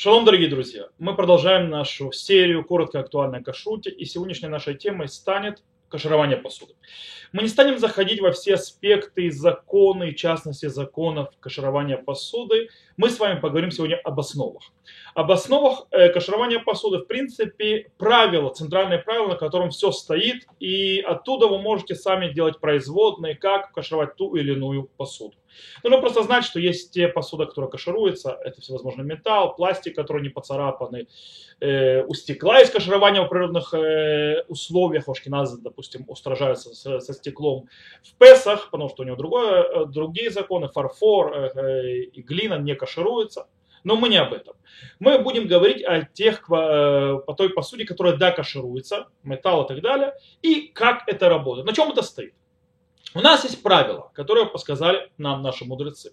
Шалом, дорогие друзья! Мы продолжаем нашу серию коротко актуальной кашрути, и сегодняшней нашей темой станет каширование посуды. Мы не станем заходить во все аспекты законы, и частности законов каширования посуды. Мы с вами поговорим сегодня об основах. Об основах э, каширования посуды, в принципе, правило, центральное правило, на котором все стоит, и оттуда вы можете сами делать производные, как кашировать ту или иную посуду. Нужно просто знать, что есть те посуда, которая кашируется, это всевозможный металл, пластик, который не поцарапанный, э, у стекла есть каширование в природных э, условиях, ашкеназы, допустим, устражаются со, со стеклом в Песах, потому что у него другое, э, другие законы, фарфор э, э, и глина не кашируются. Но мы не об этом. Мы будем говорить о тех, э, по той посуде, которая да кашируется, металл и так далее, и как это работает, на чем это стоит. У нас есть правила, которые подсказали нам наши мудрецы.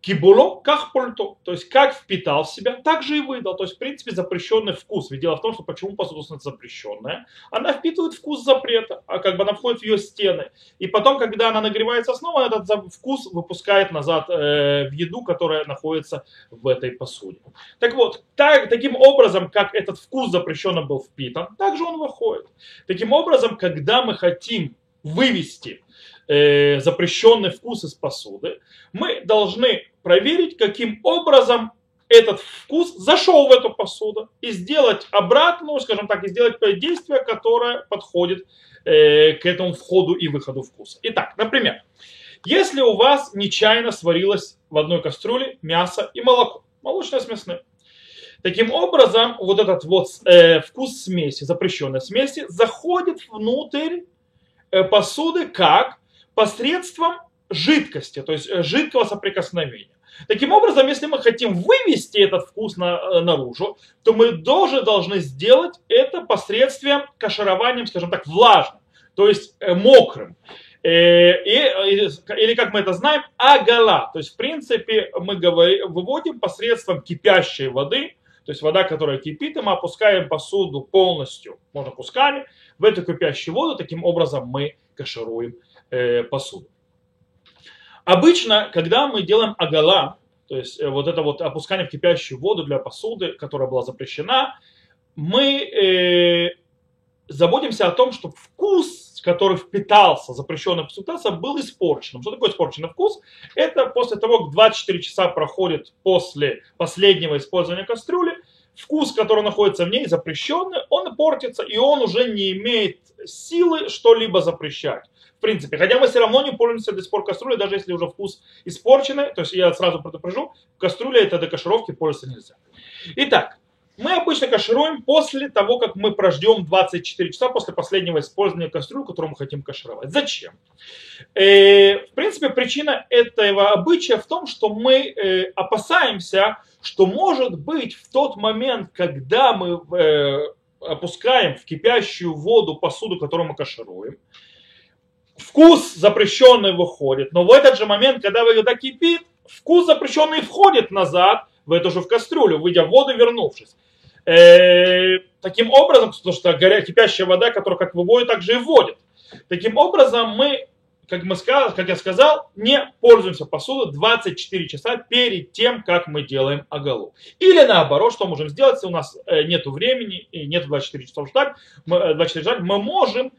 Кибуло как пульто, то есть как впитал в себя, так же и выдал. То есть, в принципе, запрещенный вкус. Ведь дело в том, что почему посуда запрещенная? Она впитывает вкус запрета, а как бы она входит в ее стены. И потом, когда она нагревается снова, этот вкус выпускает назад э, в еду, которая находится в этой посуде. Так вот, так, таким образом, как этот вкус запрещенно был впитан, также он выходит. Таким образом, когда мы хотим вывести э, запрещенный вкус из посуды, мы должны проверить, каким образом этот вкус зашел в эту посуду и сделать обратную, скажем так, и сделать действие, которое подходит э, к этому входу и выходу вкуса. Итак, например, если у вас нечаянно сварилось в одной кастрюле мясо и молоко, молочное с мясным, Таким образом, вот этот вот э, вкус смеси, запрещенной смеси, заходит внутрь э, посуды как посредством жидкости, то есть э, жидкого соприкосновения. Таким образом, если мы хотим вывести этот вкус на, э, наружу, то мы тоже должны сделать это посредством кашированием, скажем так, влажным, то есть э, мокрым. И, или, как мы это знаем, агала. То есть, в принципе, мы говорим, выводим посредством кипящей воды, то есть вода, которая кипит, и мы опускаем посуду полностью, можно кусками, в эту кипящую воду, таким образом мы кашируем э, посуду. Обычно, когда мы делаем агала, то есть э, вот это вот опускание в кипящую воду для посуды, которая была запрещена, мы э, заботимся о том, чтобы вкус, который впитался, запрещенный впитался, был испорченным. Что такое испорченный вкус? Это после того, как 24 часа проходит после последнего использования кастрюли, вкус, который находится в ней, запрещенный, он портится, и он уже не имеет силы что-либо запрещать в принципе. Хотя мы все равно не пользуемся до сих пор кастрюлей, даже если уже вкус испорченный. То есть я сразу предупрежу, кастрюля это до кашировки пользоваться нельзя. Итак, мы обычно кашируем после того, как мы прождем 24 часа после последнего использования кастрюли, которую мы хотим кашировать. Зачем? Э, в принципе, причина этого обычая в том, что мы э, опасаемся, что может быть в тот момент, когда мы э, опускаем в кипящую воду посуду, которую мы кашируем, вкус запрещенный выходит, но в этот же момент, когда вода кипит, вкус запрещенный входит назад в эту же в кастрюлю, выйдя в воду, вернувшись. Э, таким образом, потому что горя, кипящая вода, которая как выводит, так же и вводит. Таким образом, мы, как, мы сказали, как я сказал, не пользуемся посудой 24 часа перед тем, как мы делаем оголу. Или наоборот, что можем сделать, если у нас э, нет времени и нет 24 часов ждать, мы, 24 э, ждать, мы можем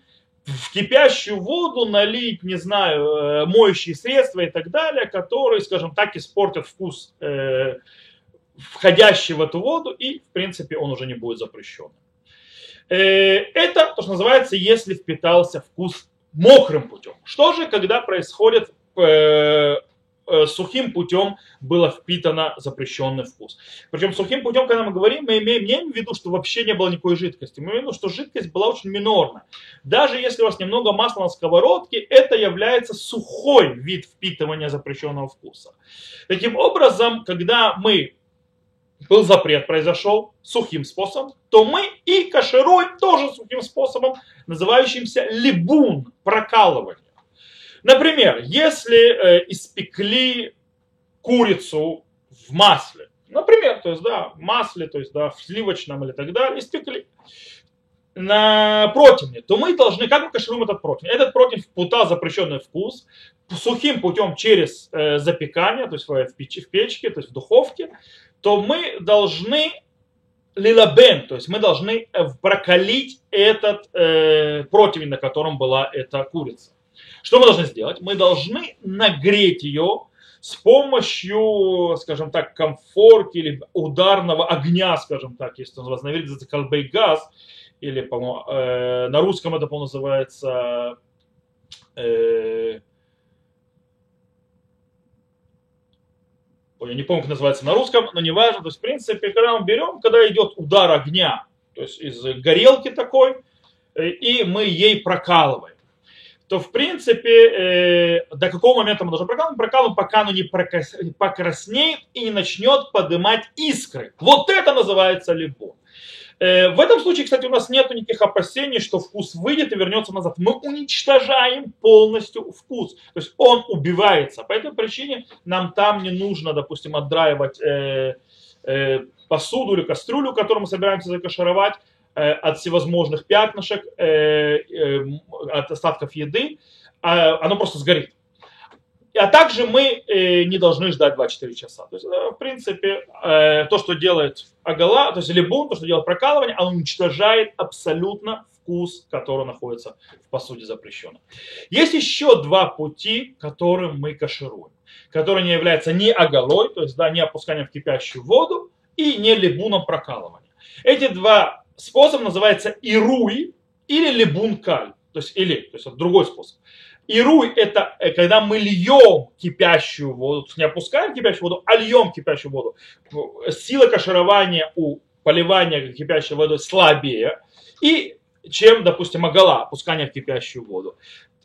в кипящую воду налить, не знаю, э, моющие средства и так далее, которые, скажем так, испортят вкус входящий в эту воду, и, в принципе, он уже не будет запрещен. Э, это то, что называется, если впитался вкус мокрым путем. Что же, когда происходит э, Э, сухим путем было впитано запрещенный вкус. Причем сухим путем, когда мы говорим, мы имеем, не имеем в виду, что вообще не было никакой жидкости. Мы имеем в виду, что жидкость была очень минорна. Даже если у вас немного масла на сковородке, это является сухой вид впитывания запрещенного вкуса. Таким образом, когда мы был запрет, произошел сухим способом, то мы и кашируем тоже сухим способом, называющимся либун, прокалывание. Например, если э, испекли курицу в масле, например, то есть, да, в масле, то есть, да, в сливочном или так далее, испекли на противне, то мы должны, как мы кашируем этот противень? Этот противень впутал запрещенный вкус сухим путем через э, запекание, то есть в, печ, в печке, то есть в духовке, то мы должны лилабен, то есть мы должны э, прокалить этот э, противень, на котором была эта курица. Что мы должны сделать? Мы должны нагреть ее с помощью, скажем так, комфорки или ударного огня, скажем так, если он на иврите колбей газ, или, по э, на русском это, по называется э, я не помню, как называется на русском, но неважно. То есть, в принципе, когда мы берем, когда идет удар огня, то есть из горелки такой, э, и мы ей прокалываем, то, в принципе, э, до какого момента мы должны прокалывать? Прокалываем, пока оно не покраснеет и не начнет поднимать искры. Вот это называется либо. Э, в этом случае, кстати, у нас нет никаких опасений, что вкус выйдет и вернется назад. Мы уничтожаем полностью вкус. То есть он убивается. По этой причине нам там не нужно, допустим, отдраивать э, э, посуду или кастрюлю, которую мы собираемся закашировать э, от всевозможных пятнышек, э, э, от остатков еды. Э, оно просто сгорит. А также мы э, не должны ждать 24 часа. То есть, э, в принципе, э, то, что делает агала, то есть либун, то, что делает прокалывание, оно уничтожает абсолютно вкус, который находится в посуде запрещенном. Есть еще два пути, которым мы кашируем, которые не являются ни агалой, то есть да, не опусканием в кипящую воду, и не либуном прокалывания. Эти два способа называются ируи или либун-каль. То есть, или, то есть это другой способ. Ируй – это э, когда мы льем кипящую воду, не опускаем кипящую воду, а льем кипящую воду. Сила каширования у поливания кипящей водой слабее, и чем, допустим, агала, опускание в кипящую воду.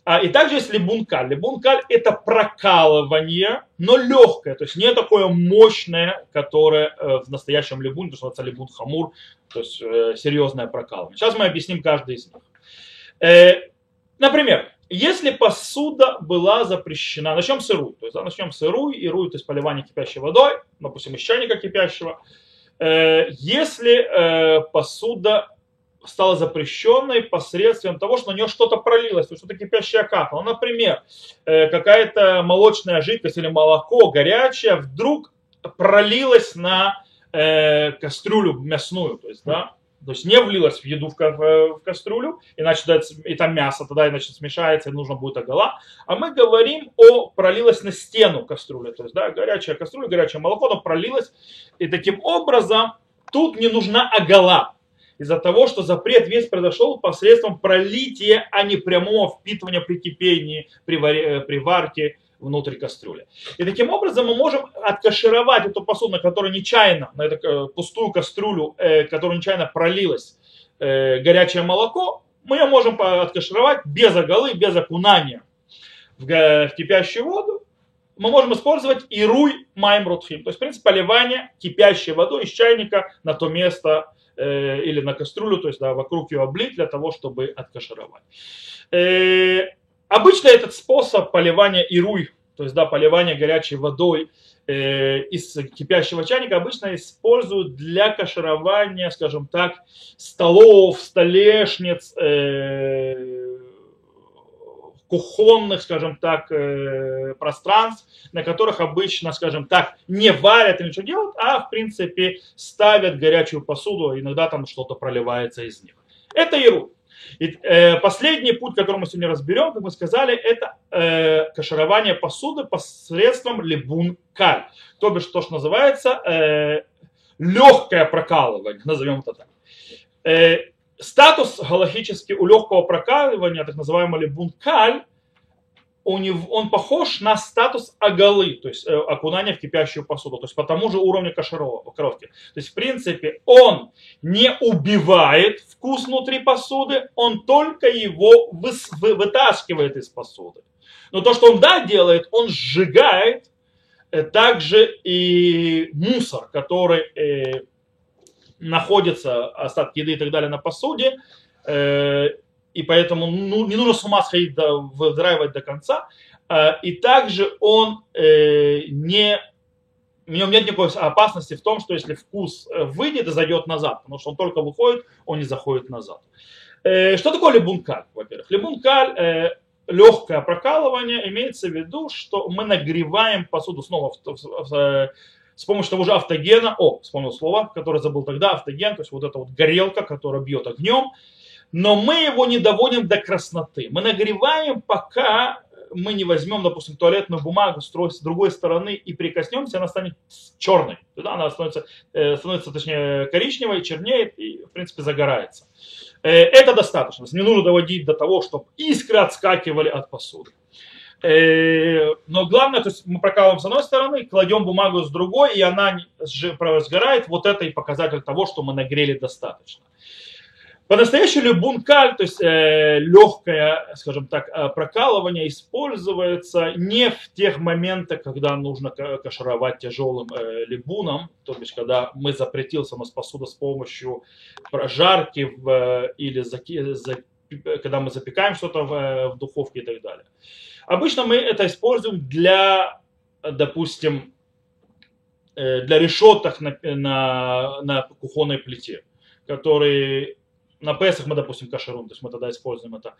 А, и также есть либункаль. Либункаль – это прокалывание, но легкое, то есть не такое мощное, которое э, в настоящем либуне, то, что называется либун хамур, то есть э, серьезное прокалывание. Сейчас мы объясним каждый из них. Например, если посуда была запрещена, начнем с ируй, то есть начнем с ируй, ируй, то есть поливание кипящей водой, допустим, из чайника кипящего. Э, если э, посуда стала запрещенной посредством того, что на нее что-то пролилось, то что-то кипящее капало. Ну, например, э, какая-то молочная жидкость или молоко горячее вдруг пролилось на кастрюлю мясную, то есть, да, то есть не влилось в еду в, в кастрюлю, иначе и там мясо тогда иначе смешается, и нужно будет огола. А мы говорим о пролилось на стену кастрюли. То есть, да, горячая кастрюля, горячее молоко, но пролилось. И таким образом тут не нужна огола. Из-за того, что запрет весь произошел посредством пролития, а не прямого впитывания при кипении, при, варе, при варке внутрь кастрюли. И таким образом мы можем откашировать эту посуду, на которой нечаянно, на эту э, пустую кастрюлю, э, которую нечаянно пролилось э, горячее молоко, мы ее можем откашировать без оголы, без окунания в, кипящую воду. Мы можем использовать ируй майм рутхим, то есть, в принципе, поливание кипящей водой из чайника на то место или на кастрюлю, то есть да, вокруг ее облить для того, чтобы откашировать. Обычно этот способ поливания ируй, то есть да, поливания горячей водой э, из кипящего чайника обычно используют для каширования, скажем так, столов, столешниц, э, кухонных, скажем так, э, пространств, на которых обычно, скажем так, не варят или ничего делают, а в принципе ставят горячую посуду, иногда там что-то проливается из них. Это ируй. И, э, последний путь, который мы сегодня разберем, как мы сказали, это э, каширование посуды посредством либун-каль. То бишь то, что называется э, легкое прокалывание, назовем это так. Э, статус галактический у легкого прокалывания, так называемого либун-каль, у него, он похож на статус агалы, то есть э, окунания в кипящую посуду, то есть по тому же уровню кашировки. То есть в принципе он не убивает вкус внутри посуды, он только его выс, вы, вытаскивает из посуды. Но то, что он да делает, он сжигает э, также и мусор, который э, находится, остатки еды и так далее на посуде, э, и поэтому ну, не нужно с ума сходить, до, выдраивать до конца. А, и также он э, не в нем нет никакой опасности в том, что если вкус э, выйдет и зайдет назад, потому что он только выходит, он не заходит назад. Э, что такое либункаль, во-первых? Либункаль, легкое прокалывание, имеется в виду, что мы нагреваем посуду снова в, в, в, с помощью того же автогена, о, вспомнил слово, которое забыл тогда, автоген, то есть вот эта вот горелка, которая бьет огнем, но мы его не доводим до красноты. Мы нагреваем, пока мы не возьмем, допустим, туалетную бумагу с другой стороны и прикоснемся, она станет черной. Тогда она становится, э, становится точнее, коричневой, чернеет и, в принципе, загорается. Э, это достаточно. Не нужно доводить до того, чтобы искры отскакивали от посуды. Э, но главное, то есть мы прокалываем с одной стороны, кладем бумагу с другой, и она сгорает. Вот это и показатель того, что мы нагрели достаточно. По-настоящему любункаль, то есть э, легкое, скажем так, э, прокалывание используется не в тех моментах, когда нужно кашировать тяжелым э, либуном, то есть когда мы запретил самос посуда с помощью прожарки в, э, или за, за, когда мы запекаем что-то в, э, в духовке и так далее. Обычно мы это используем для, допустим, э, для решеток на, на, на кухонной плите, которые на Песах мы, допустим, кашерун, то есть мы тогда используем это.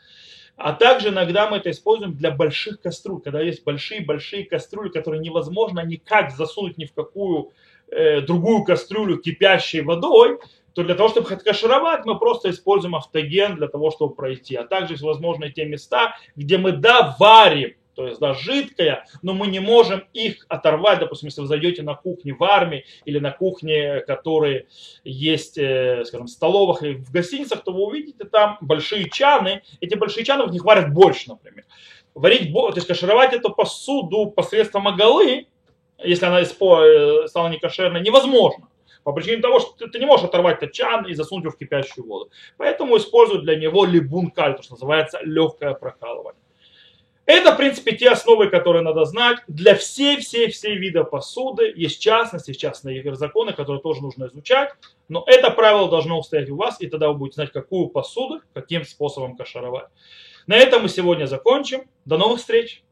А также иногда мы это используем для больших кастрюль, когда есть большие-большие кастрюли, которые невозможно никак засунуть ни в какую э, другую кастрюлю кипящей водой, то для того, чтобы кашировать, мы просто используем автоген для того, чтобы пройти. А также, возможно, те места, где мы доварим то есть да, жидкая, но мы не можем их оторвать, допустим, если вы зайдете на кухне в армии или на кухне, которые есть, э, скажем, в столовых и в гостиницах, то вы увидите там большие чаны, эти большие чаны в них варят борщ, например. Варить, то есть кашировать эту посуду посредством оголы, если она э, стала некошерной, невозможно. По причине того, что ты не можешь оторвать этот чан и засунуть его в кипящую воду. Поэтому используют для него либункаль, то, что называется легкое прокалывание. Это, в принципе, те основы, которые надо знать. Для всей-всей-всей вида посуды есть частности, частные законы, которые тоже нужно изучать. Но это правило должно устоять у вас, и тогда вы будете знать, какую посуду, каким способом кашаровать. На этом мы сегодня закончим. До новых встреч!